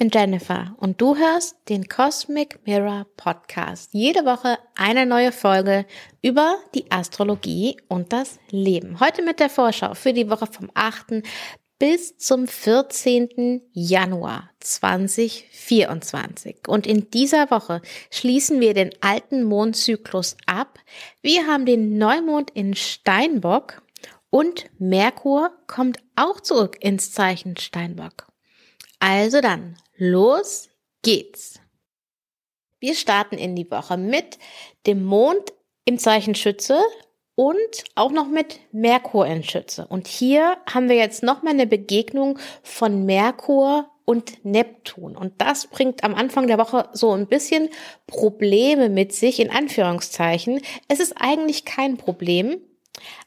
Bin Jennifer und du hörst den Cosmic Mirror Podcast. Jede Woche eine neue Folge über die Astrologie und das Leben. Heute mit der Vorschau für die Woche vom 8. bis zum 14. Januar 2024. Und in dieser Woche schließen wir den alten Mondzyklus ab. Wir haben den Neumond in Steinbock und Merkur kommt auch zurück ins Zeichen Steinbock. Also dann, los geht's. Wir starten in die Woche mit dem Mond im Zeichen Schütze und auch noch mit Merkur in Schütze. Und hier haben wir jetzt nochmal eine Begegnung von Merkur und Neptun. Und das bringt am Anfang der Woche so ein bisschen Probleme mit sich, in Anführungszeichen. Es ist eigentlich kein Problem,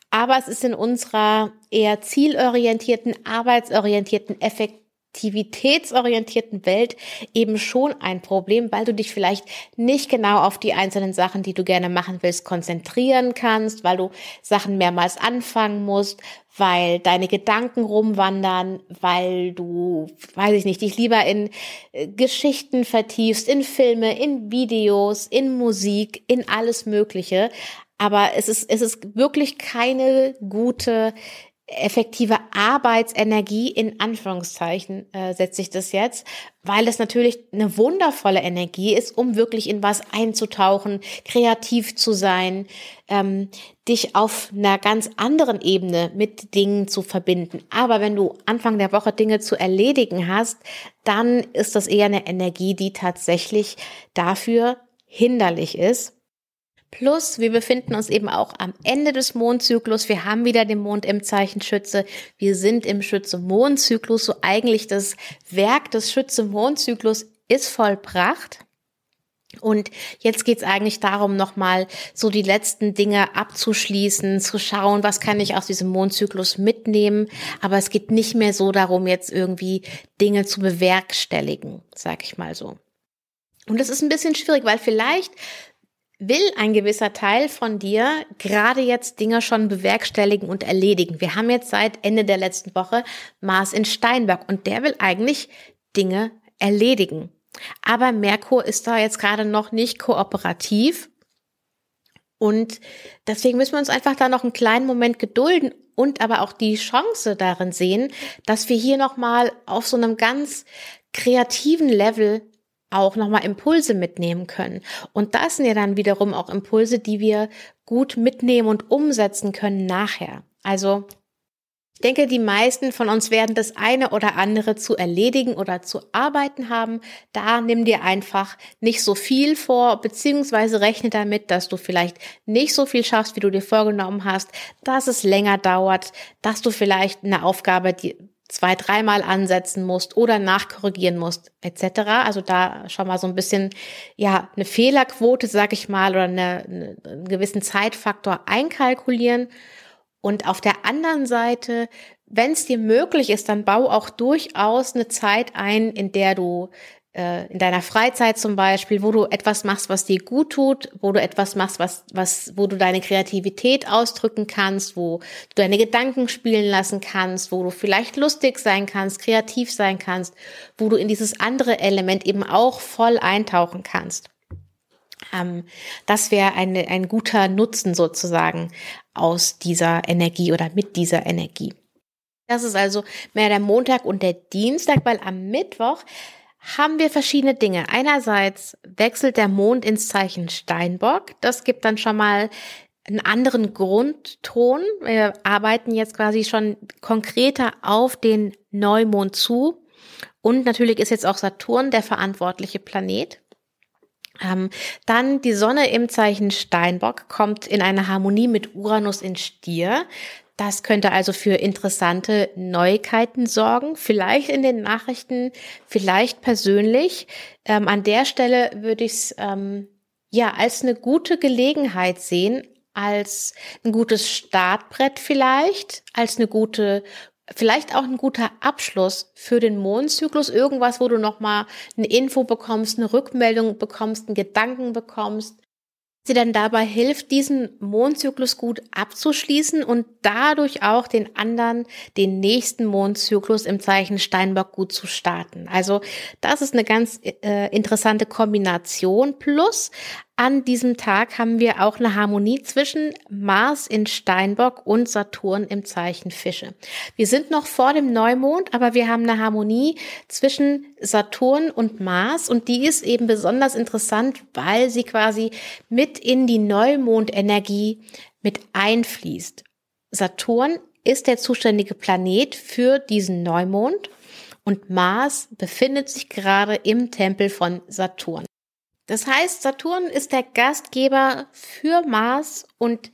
aber es ist in unserer eher zielorientierten, arbeitsorientierten, effektiven aktivitätsorientierten Welt eben schon ein Problem, weil du dich vielleicht nicht genau auf die einzelnen Sachen, die du gerne machen willst, konzentrieren kannst, weil du Sachen mehrmals anfangen musst, weil deine Gedanken rumwandern, weil du, weiß ich nicht, dich lieber in äh, Geschichten vertiefst, in Filme, in Videos, in Musik, in alles Mögliche. Aber es ist, es ist wirklich keine gute effektive Arbeitsenergie in Anführungszeichen äh, setze ich das jetzt, weil es natürlich eine wundervolle Energie ist, um wirklich in was einzutauchen, kreativ zu sein, ähm, dich auf einer ganz anderen Ebene mit Dingen zu verbinden. Aber wenn du Anfang der Woche Dinge zu erledigen hast, dann ist das eher eine Energie, die tatsächlich dafür hinderlich ist. Plus, wir befinden uns eben auch am Ende des Mondzyklus. Wir haben wieder den Mond im Zeichen Schütze. Wir sind im Schütze-Mondzyklus. So eigentlich das Werk des Schütze-Mondzyklus ist vollbracht. Und jetzt geht's eigentlich darum, nochmal so die letzten Dinge abzuschließen, zu schauen, was kann ich aus diesem Mondzyklus mitnehmen. Aber es geht nicht mehr so darum, jetzt irgendwie Dinge zu bewerkstelligen, sag ich mal so. Und das ist ein bisschen schwierig, weil vielleicht will ein gewisser Teil von dir gerade jetzt Dinge schon bewerkstelligen und erledigen. Wir haben jetzt seit Ende der letzten Woche Mars in Steinberg und der will eigentlich Dinge erledigen. Aber Merkur ist da jetzt gerade noch nicht kooperativ. Und deswegen müssen wir uns einfach da noch einen kleinen Moment gedulden und aber auch die Chance darin sehen, dass wir hier nochmal auf so einem ganz kreativen Level auch nochmal Impulse mitnehmen können. Und das sind ja dann wiederum auch Impulse, die wir gut mitnehmen und umsetzen können nachher. Also ich denke, die meisten von uns werden das eine oder andere zu erledigen oder zu arbeiten haben. Da nimm dir einfach nicht so viel vor, beziehungsweise rechne damit, dass du vielleicht nicht so viel schaffst, wie du dir vorgenommen hast, dass es länger dauert, dass du vielleicht eine Aufgabe, die zwei, dreimal ansetzen musst oder nachkorrigieren musst, etc. Also da schon mal so ein bisschen, ja, eine Fehlerquote, sag ich mal, oder eine, eine, einen gewissen Zeitfaktor einkalkulieren. Und auf der anderen Seite, wenn es dir möglich ist, dann bau auch durchaus eine Zeit ein, in der du in deiner Freizeit zum Beispiel, wo du etwas machst, was dir gut tut, wo du etwas machst, was, was, wo du deine Kreativität ausdrücken kannst, wo du deine Gedanken spielen lassen kannst, wo du vielleicht lustig sein kannst, kreativ sein kannst, wo du in dieses andere Element eben auch voll eintauchen kannst. Ähm, das wäre eine, ein guter Nutzen sozusagen aus dieser Energie oder mit dieser Energie. Das ist also mehr der Montag und der Dienstag, weil am Mittwoch haben wir verschiedene Dinge. Einerseits wechselt der Mond ins Zeichen Steinbock. Das gibt dann schon mal einen anderen Grundton. Wir arbeiten jetzt quasi schon konkreter auf den Neumond zu. Und natürlich ist jetzt auch Saturn der verantwortliche Planet. Ähm, dann die Sonne im Zeichen Steinbock kommt in eine Harmonie mit Uranus in Stier. Das könnte also für interessante Neuigkeiten sorgen, vielleicht in den Nachrichten, vielleicht persönlich. Ähm, an der Stelle würde ich es ähm, ja als eine gute Gelegenheit sehen, als ein gutes Startbrett vielleicht, als eine gute vielleicht auch ein guter Abschluss für den Mondzyklus, irgendwas, wo du nochmal eine Info bekommst, eine Rückmeldung bekommst, einen Gedanken bekommst, sie dann dabei hilft, diesen Mondzyklus gut abzuschließen und dadurch auch den anderen, den nächsten Mondzyklus im Zeichen Steinbock gut zu starten. Also das ist eine ganz äh, interessante Kombination. Plus an diesem Tag haben wir auch eine Harmonie zwischen Mars in Steinbock und Saturn im Zeichen Fische. Wir sind noch vor dem Neumond, aber wir haben eine Harmonie zwischen Saturn und Mars und die ist eben besonders interessant, weil sie quasi mit in die Neumondenergie mit einfließt. Saturn ist der zuständige Planet für diesen Neumond und Mars befindet sich gerade im Tempel von Saturn. Das heißt, Saturn ist der Gastgeber für Mars und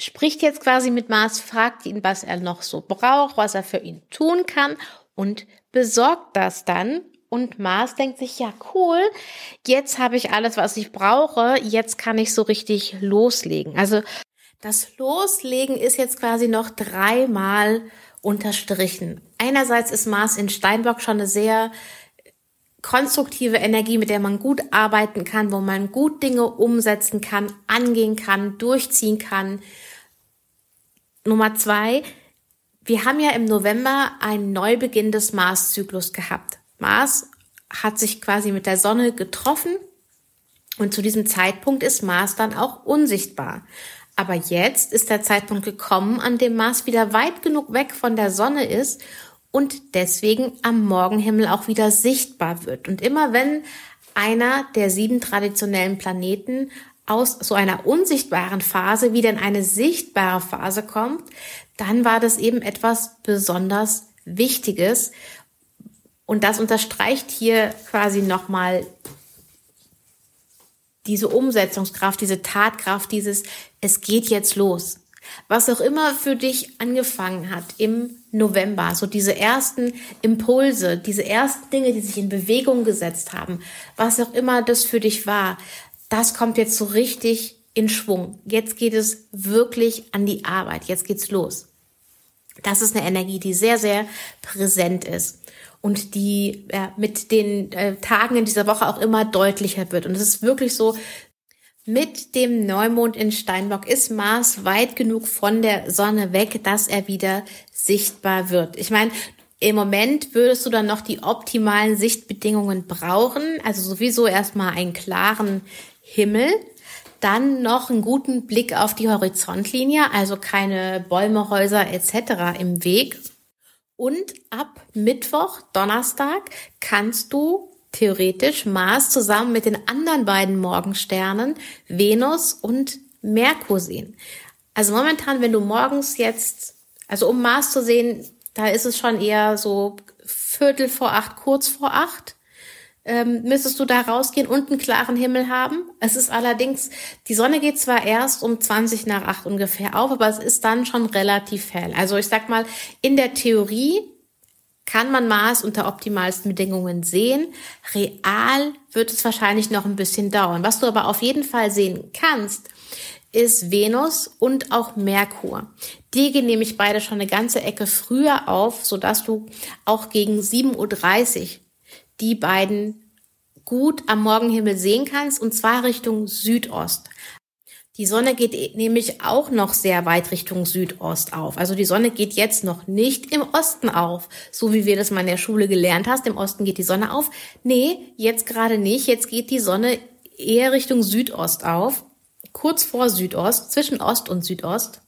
spricht jetzt quasi mit Mars, fragt ihn, was er noch so braucht, was er für ihn tun kann und besorgt das dann. Und Mars denkt sich, ja cool, jetzt habe ich alles, was ich brauche, jetzt kann ich so richtig loslegen. Also das Loslegen ist jetzt quasi noch dreimal unterstrichen. Einerseits ist Mars in Steinbock schon eine sehr konstruktive Energie, mit der man gut arbeiten kann, wo man gut Dinge umsetzen kann, angehen kann, durchziehen kann. Nummer zwei, wir haben ja im November einen Neubeginn des Mars-Zyklus gehabt. Mars hat sich quasi mit der Sonne getroffen und zu diesem Zeitpunkt ist Mars dann auch unsichtbar. Aber jetzt ist der Zeitpunkt gekommen, an dem Mars wieder weit genug weg von der Sonne ist und deswegen am Morgenhimmel auch wieder sichtbar wird. Und immer wenn einer der sieben traditionellen Planeten aus so einer unsichtbaren Phase wieder in eine sichtbare Phase kommt, dann war das eben etwas besonders Wichtiges. Und das unterstreicht hier quasi nochmal diese Umsetzungskraft, diese Tatkraft, dieses, es geht jetzt los was auch immer für dich angefangen hat im November, so diese ersten Impulse, diese ersten Dinge, die sich in Bewegung gesetzt haben, was auch immer das für dich war, das kommt jetzt so richtig in Schwung. Jetzt geht es wirklich an die Arbeit. Jetzt geht's los. Das ist eine Energie, die sehr, sehr präsent ist und die äh, mit den äh, Tagen in dieser Woche auch immer deutlicher wird. Und es ist wirklich so, mit dem Neumond in Steinbock ist Mars weit genug von der Sonne weg, dass er wieder sichtbar wird. Ich meine, im Moment würdest du dann noch die optimalen Sichtbedingungen brauchen, also sowieso erstmal einen klaren Himmel, dann noch einen guten Blick auf die Horizontlinie, also keine Bäume, Häuser etc. im Weg. Und ab Mittwoch, Donnerstag kannst du theoretisch Mars zusammen mit den anderen beiden Morgensternen Venus und Merkur sehen. Also momentan, wenn du morgens jetzt, also um Mars zu sehen, da ist es schon eher so Viertel vor acht, kurz vor acht. Ähm, müsstest du da rausgehen und einen klaren Himmel haben. Es ist allerdings, die Sonne geht zwar erst um 20 nach acht ungefähr auf, aber es ist dann schon relativ hell. Also ich sag mal, in der Theorie kann man Mars unter optimalsten Bedingungen sehen. Real wird es wahrscheinlich noch ein bisschen dauern. Was du aber auf jeden Fall sehen kannst, ist Venus und auch Merkur. Die gehen nämlich beide schon eine ganze Ecke früher auf, sodass du auch gegen 7.30 Uhr die beiden gut am Morgenhimmel sehen kannst, und zwar Richtung Südost. Die Sonne geht nämlich auch noch sehr weit Richtung Südost auf. Also die Sonne geht jetzt noch nicht im Osten auf, so wie wir das mal in der Schule gelernt hast. Im Osten geht die Sonne auf. Nee, jetzt gerade nicht. Jetzt geht die Sonne eher Richtung Südost auf. Kurz vor Südost, zwischen Ost und Südost.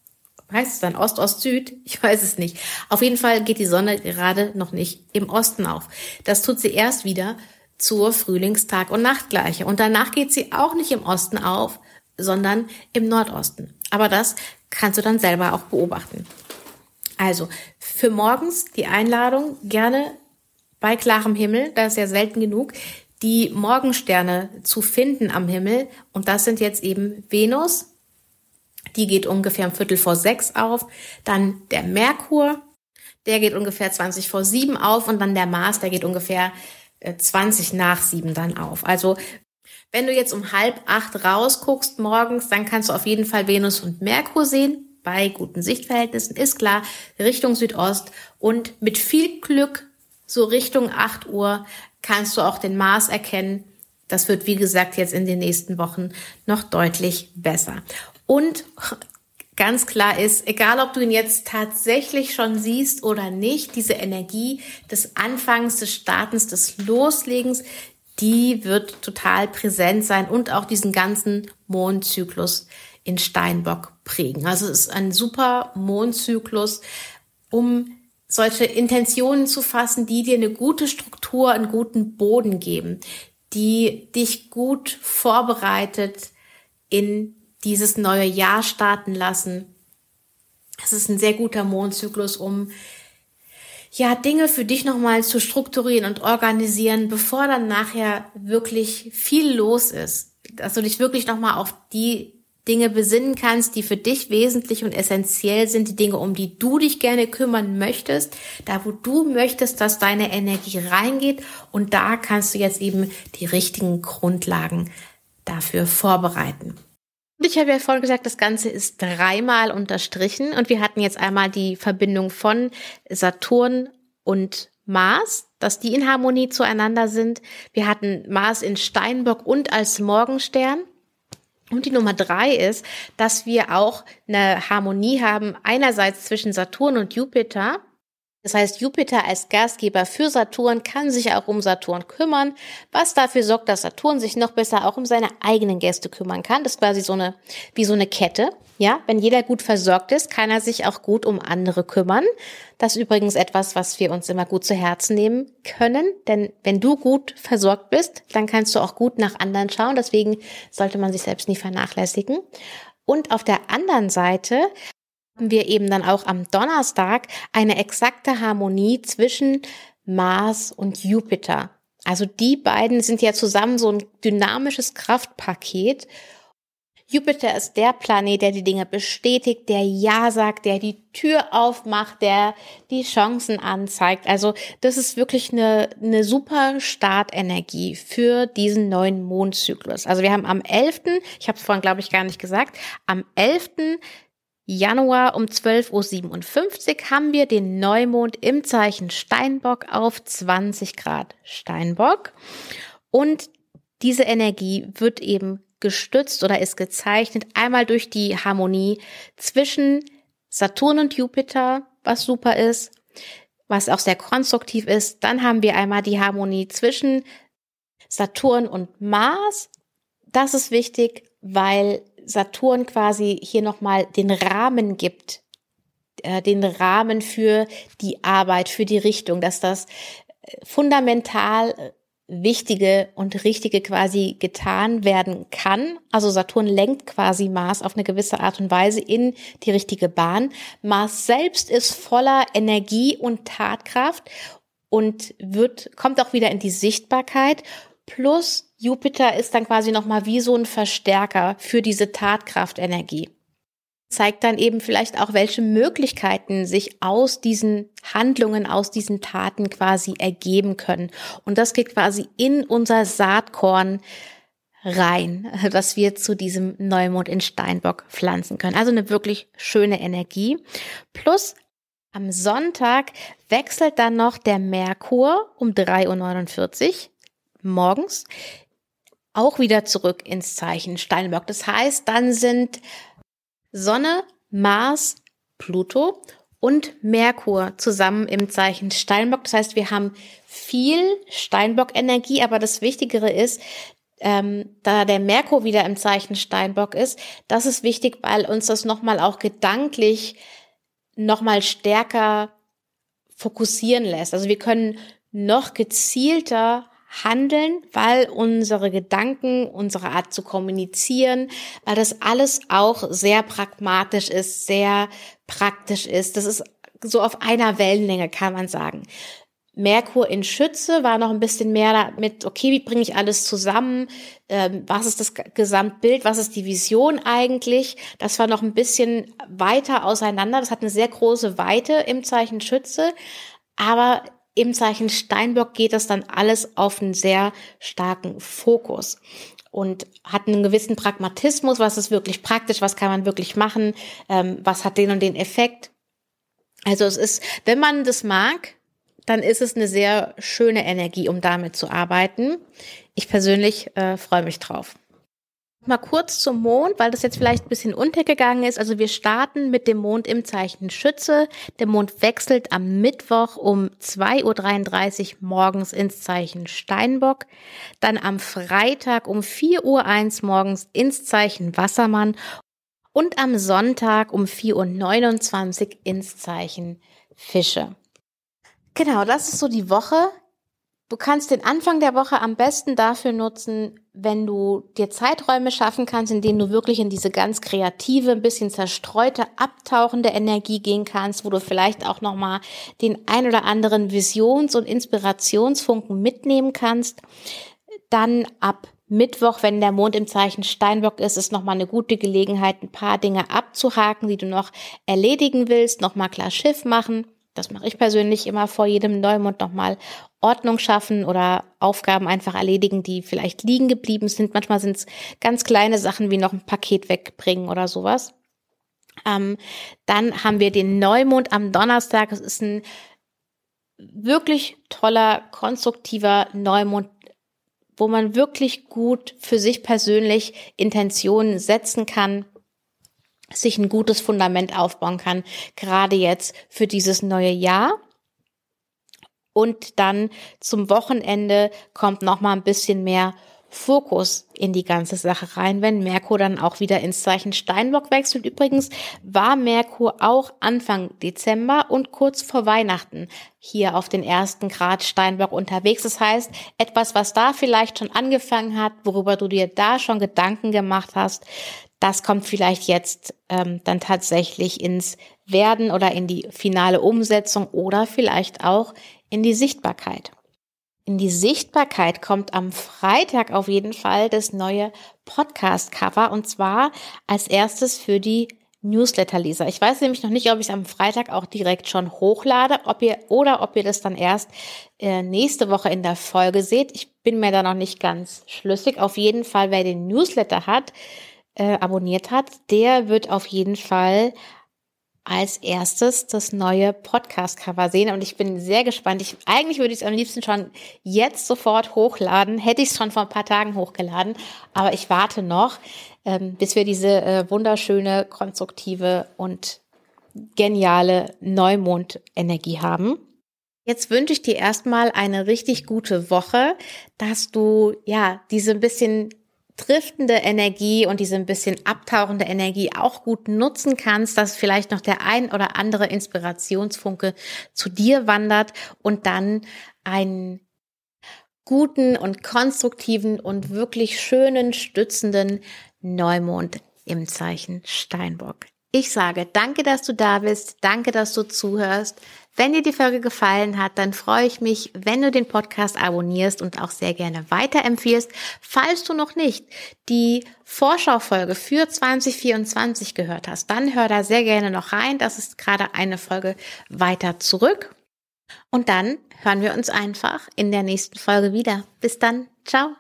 Heißt es dann Ost, Ost, Süd? Ich weiß es nicht. Auf jeden Fall geht die Sonne gerade noch nicht im Osten auf. Das tut sie erst wieder zur Frühlingstag- und Nachtgleiche. Und danach geht sie auch nicht im Osten auf, sondern im Nordosten. Aber das kannst du dann selber auch beobachten. Also für morgens die Einladung gerne bei klarem Himmel, da ist ja selten genug, die Morgensterne zu finden am Himmel. Und das sind jetzt eben Venus, die geht ungefähr um Viertel vor sechs auf, dann der Merkur, der geht ungefähr 20 vor sieben auf und dann der Mars, der geht ungefähr 20 äh, nach sieben dann auf. Also wenn du jetzt um halb acht rausguckst morgens, dann kannst du auf jeden Fall Venus und Merkur sehen. Bei guten Sichtverhältnissen ist klar, Richtung Südost. Und mit viel Glück, so Richtung acht Uhr, kannst du auch den Mars erkennen. Das wird, wie gesagt, jetzt in den nächsten Wochen noch deutlich besser. Und ganz klar ist, egal ob du ihn jetzt tatsächlich schon siehst oder nicht, diese Energie des Anfangs, des Startens, des Loslegens, die wird total präsent sein und auch diesen ganzen Mondzyklus in Steinbock prägen. Also es ist ein super Mondzyklus, um solche Intentionen zu fassen, die dir eine gute Struktur, einen guten Boden geben, die dich gut vorbereitet in dieses neue Jahr starten lassen. Es ist ein sehr guter Mondzyklus, um ja, Dinge für dich nochmal zu strukturieren und organisieren, bevor dann nachher wirklich viel los ist. Dass du dich wirklich nochmal auf die Dinge besinnen kannst, die für dich wesentlich und essentiell sind, die Dinge, um die du dich gerne kümmern möchtest, da wo du möchtest, dass deine Energie reingeht und da kannst du jetzt eben die richtigen Grundlagen dafür vorbereiten. Ich habe ja vorhin gesagt, das Ganze ist dreimal unterstrichen und wir hatten jetzt einmal die Verbindung von Saturn und Mars, dass die in Harmonie zueinander sind. Wir hatten Mars in Steinbock und als Morgenstern. Und die Nummer drei ist, dass wir auch eine Harmonie haben, einerseits zwischen Saturn und Jupiter, das heißt, Jupiter als Gastgeber für Saturn kann sich auch um Saturn kümmern, was dafür sorgt, dass Saturn sich noch besser auch um seine eigenen Gäste kümmern kann. Das ist quasi so eine, wie so eine Kette. Ja, wenn jeder gut versorgt ist, kann er sich auch gut um andere kümmern. Das ist übrigens etwas, was wir uns immer gut zu Herzen nehmen können. Denn wenn du gut versorgt bist, dann kannst du auch gut nach anderen schauen. Deswegen sollte man sich selbst nie vernachlässigen. Und auf der anderen Seite wir eben dann auch am Donnerstag eine exakte Harmonie zwischen Mars und Jupiter. Also die beiden sind ja zusammen so ein dynamisches Kraftpaket Jupiter ist der Planet, der die Dinge bestätigt, der Ja sagt, der die Tür aufmacht, der die Chancen anzeigt. Also das ist wirklich eine, eine super Startenergie für diesen neuen Mondzyklus. Also wir haben am 11., ich habe es vorhin glaube ich gar nicht gesagt, am 11. Januar um 12.57 Uhr haben wir den Neumond im Zeichen Steinbock auf 20 Grad Steinbock. Und diese Energie wird eben gestützt oder ist gezeichnet einmal durch die Harmonie zwischen Saturn und Jupiter, was super ist, was auch sehr konstruktiv ist. Dann haben wir einmal die Harmonie zwischen Saturn und Mars. Das ist wichtig, weil Saturn quasi hier nochmal den Rahmen gibt, äh, den Rahmen für die Arbeit, für die Richtung, dass das äh, fundamental wichtige und richtige quasi getan werden kann. Also Saturn lenkt quasi Mars auf eine gewisse Art und Weise in die richtige Bahn. Mars selbst ist voller Energie und Tatkraft und wird, kommt auch wieder in die Sichtbarkeit. Plus Jupiter ist dann quasi nochmal wie so ein Verstärker für diese Tatkraftenergie zeigt dann eben vielleicht auch, welche Möglichkeiten sich aus diesen Handlungen, aus diesen Taten quasi ergeben können. Und das geht quasi in unser Saatkorn rein, was wir zu diesem Neumond in Steinbock pflanzen können. Also eine wirklich schöne Energie. Plus am Sonntag wechselt dann noch der Merkur um 3.49 Uhr morgens auch wieder zurück ins Zeichen Steinbock. Das heißt, dann sind Sonne, Mars, Pluto und Merkur zusammen im Zeichen Steinbock. Das heißt, wir haben viel Steinbock-Energie, aber das Wichtigere ist, ähm, da der Merkur wieder im Zeichen Steinbock ist, das ist wichtig, weil uns das nochmal auch gedanklich nochmal stärker fokussieren lässt. Also wir können noch gezielter handeln, weil unsere Gedanken, unsere Art zu kommunizieren, weil das alles auch sehr pragmatisch ist, sehr praktisch ist. Das ist so auf einer Wellenlänge, kann man sagen. Merkur in Schütze war noch ein bisschen mehr damit, okay, wie bringe ich alles zusammen? Ähm, was ist das Gesamtbild? Was ist die Vision eigentlich? Das war noch ein bisschen weiter auseinander. Das hat eine sehr große Weite im Zeichen Schütze. Aber im Zeichen Steinbock geht das dann alles auf einen sehr starken Fokus und hat einen gewissen Pragmatismus, was ist wirklich praktisch, was kann man wirklich machen, ähm, was hat den und den Effekt. Also es ist, wenn man das mag, dann ist es eine sehr schöne Energie, um damit zu arbeiten. Ich persönlich äh, freue mich drauf. Mal kurz zum Mond, weil das jetzt vielleicht ein bisschen untergegangen ist. Also wir starten mit dem Mond im Zeichen Schütze. Der Mond wechselt am Mittwoch um 2.33 Uhr morgens ins Zeichen Steinbock. Dann am Freitag um 4.01 Uhr morgens ins Zeichen Wassermann. Und am Sonntag um 4.29 Uhr ins Zeichen Fische. Genau, das ist so die Woche. Du kannst den Anfang der Woche am besten dafür nutzen, wenn du dir Zeiträume schaffen kannst, in denen du wirklich in diese ganz kreative, ein bisschen zerstreute, abtauchende Energie gehen kannst, wo du vielleicht auch nochmal den ein oder anderen Visions- und Inspirationsfunken mitnehmen kannst. Dann ab Mittwoch, wenn der Mond im Zeichen Steinbock ist, ist nochmal eine gute Gelegenheit, ein paar Dinge abzuhaken, die du noch erledigen willst, nochmal klar Schiff machen. Das mache ich persönlich immer vor jedem Neumond nochmal Ordnung schaffen oder Aufgaben einfach erledigen, die vielleicht liegen geblieben sind. Manchmal sind es ganz kleine Sachen wie noch ein Paket wegbringen oder sowas. Ähm, dann haben wir den Neumond am Donnerstag. Es ist ein wirklich toller, konstruktiver Neumond, wo man wirklich gut für sich persönlich Intentionen setzen kann sich ein gutes Fundament aufbauen kann, gerade jetzt für dieses neue Jahr. Und dann zum Wochenende kommt noch mal ein bisschen mehr Fokus in die ganze Sache rein, wenn Merkur dann auch wieder ins Zeichen Steinbock wechselt. Übrigens war Merkur auch Anfang Dezember und kurz vor Weihnachten hier auf den ersten Grad Steinbock unterwegs. Das heißt, etwas, was da vielleicht schon angefangen hat, worüber du dir da schon Gedanken gemacht hast, das kommt vielleicht jetzt ähm, dann tatsächlich ins Werden oder in die finale Umsetzung oder vielleicht auch in die Sichtbarkeit. In die Sichtbarkeit kommt am Freitag auf jeden Fall das neue Podcast-Cover und zwar als erstes für die Newsletter-Leser. Ich weiß nämlich noch nicht, ob ich es am Freitag auch direkt schon hochlade, ob ihr oder ob ihr das dann erst äh, nächste Woche in der Folge seht. Ich bin mir da noch nicht ganz schlüssig. Auf jeden Fall, wer den Newsletter hat, äh, abonniert hat, der wird auf jeden Fall als erstes das neue Podcast-Cover sehen und ich bin sehr gespannt. Ich, eigentlich würde ich es am liebsten schon jetzt sofort hochladen. Hätte ich es schon vor ein paar Tagen hochgeladen, aber ich warte noch, ähm, bis wir diese äh, wunderschöne, konstruktive und geniale Neumond-Energie haben. Jetzt wünsche ich dir erstmal eine richtig gute Woche, dass du ja diese ein bisschen driftende Energie und diese ein bisschen abtauchende Energie auch gut nutzen kannst, dass vielleicht noch der ein oder andere Inspirationsfunke zu dir wandert und dann einen guten und konstruktiven und wirklich schönen, stützenden Neumond im Zeichen Steinbock. Ich sage danke, dass du da bist, danke, dass du zuhörst. Wenn dir die Folge gefallen hat, dann freue ich mich, wenn du den Podcast abonnierst und auch sehr gerne weiterempfiehlst. Falls du noch nicht die Vorschaufolge für 2024 gehört hast, dann hör da sehr gerne noch rein. Das ist gerade eine Folge weiter zurück. Und dann hören wir uns einfach in der nächsten Folge wieder. Bis dann. Ciao.